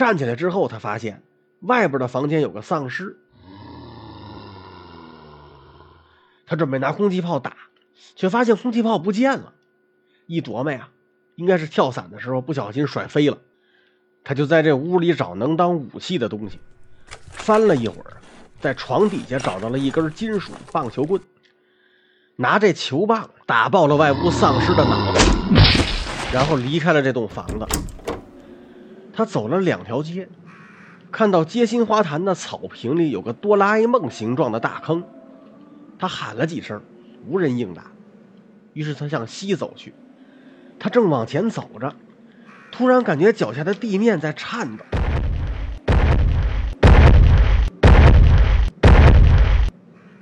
站起来之后，他发现外边的房间有个丧尸。他准备拿空气炮打，却发现空气炮不见了。一琢磨呀，应该是跳伞的时候不小心甩飞了。他就在这屋里找能当武器的东西，翻了一会儿，在床底下找到了一根金属棒球棍，拿这球棒打爆了外屋丧尸的脑袋，然后离开了这栋房子。他走了两条街，看到街心花坛的草坪里有个哆啦 A 梦形状的大坑，他喊了几声，无人应答。于是他向西走去，他正往前走着，突然感觉脚下的地面在颤抖。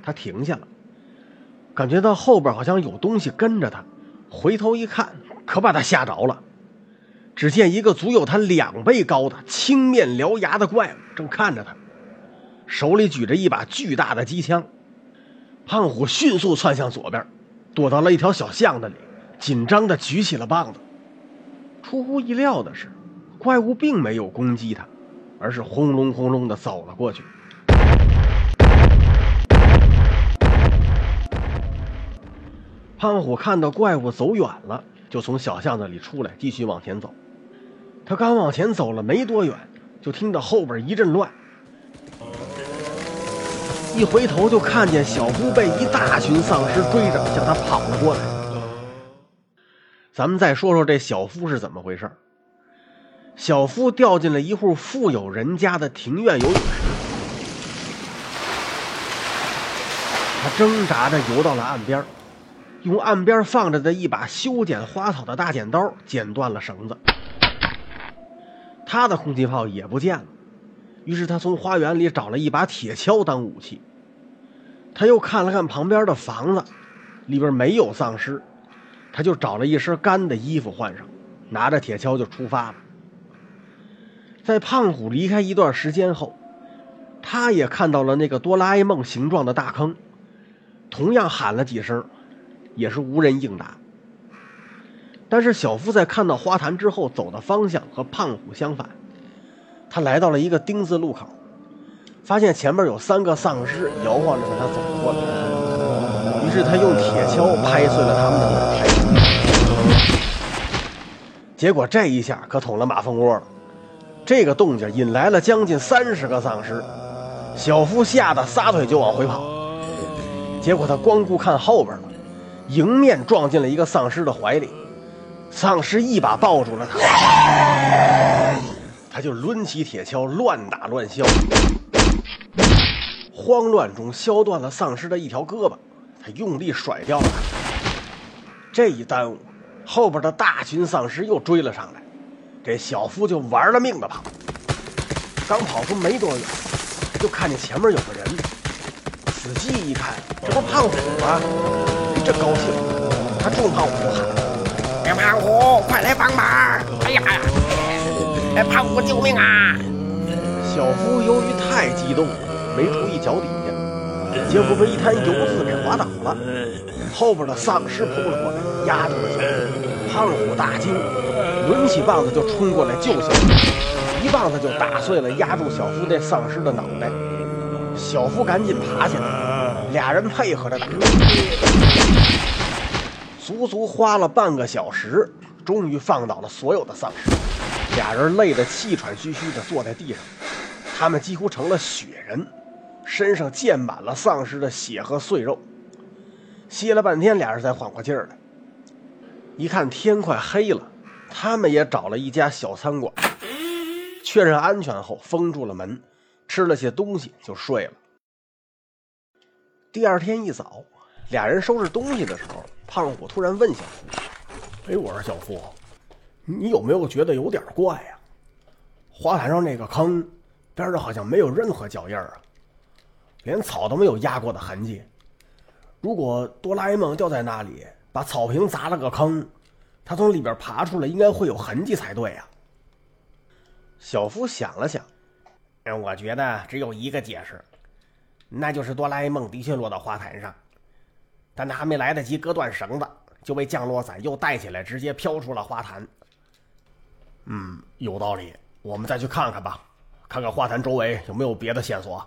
他停下了，感觉到后边好像有东西跟着他，回头一看，可把他吓着了。只见一个足有他两倍高的青面獠牙的怪物正看着他，手里举着一把巨大的机枪。胖虎迅速窜向左边，躲到了一条小巷子里，紧张地举起了棒子。出乎意料的是，怪物并没有攻击他，而是轰隆轰隆地走了过去。胖虎看到怪物走远了，就从小巷子里出来，继续往前走。他刚往前走了没多远，就听到后边一阵乱。一回头就看见小夫被一大群丧尸追着，向他跑了过来。咱们再说说这小夫是怎么回事小夫掉进了一户富有人家的庭院游泳池，他挣扎着游到了岸边，用岸边放着的一把修剪花草的大剪刀剪断了绳子。他的空气炮也不见了，于是他从花园里找了一把铁锹当武器。他又看了看旁边的房子，里边没有丧尸，他就找了一身干的衣服换上，拿着铁锹就出发了。在胖虎离开一段时间后，他也看到了那个哆啦 A 梦形状的大坑，同样喊了几声，也是无人应答。但是小夫在看到花坛之后走的方向和胖虎相反，他来到了一个丁字路口，发现前面有三个丧尸摇晃着向他走过来，于是他用铁锹拍碎了他们的脑袋。结果这一下可捅了马蜂窝了，这个动静引来了将近三十个丧尸，小夫吓得撒腿就往回跑，结果他光顾看后边了，迎面撞进了一个丧尸的怀里。丧尸一把抱住了他，他就抡起铁锹乱打乱削，慌乱中削断了丧尸的一条胳膊，他用力甩掉了他。这一耽误，后边的大群丧尸又追了上来，这小夫就玩了命的跑。刚跑出没多远，就看见前面有个人，仔细一看，这不胖虎吗？这高兴，他冲胖虎喊。胖虎，快来帮忙！哎呀，哎，胖虎救命啊！小夫由于太激动了，没注意脚底下，结果被一滩油渍给滑倒了。后边的丧尸扑了过来，压住了小夫。胖虎大惊，抡起棒子就冲过来救小夫，一棒子就打碎了压住小夫那丧尸的脑袋。小夫赶紧爬起来，俩人配合着打。足足花了半个小时，终于放倒了所有的丧尸。俩人累得气喘吁吁地坐在地上，他们几乎成了雪人，身上溅满了丧尸的血和碎肉。歇了半天，俩人才缓过劲儿来。一看天快黑了，他们也找了一家小餐馆，确认安全后封住了门，吃了些东西就睡了。第二天一早，俩人收拾东西的时候。胖虎突然问小夫：“哎，我说小夫，你有没有觉得有点怪呀？花坛上那个坑边上好像没有任何脚印啊，连草都没有压过的痕迹。如果哆啦 A 梦掉在那里，把草坪砸了个坑，他从里边爬出来应该会有痕迹才对呀。”小夫想了想：“嗯，我觉得只有一个解释，那就是哆啦 A 梦的确落到花坛上。”但他还没来得及割断绳子，就被降落伞又带起来，直接飘出了花坛。嗯，有道理。我们再去看看吧，看看花坛周围有没有别的线索。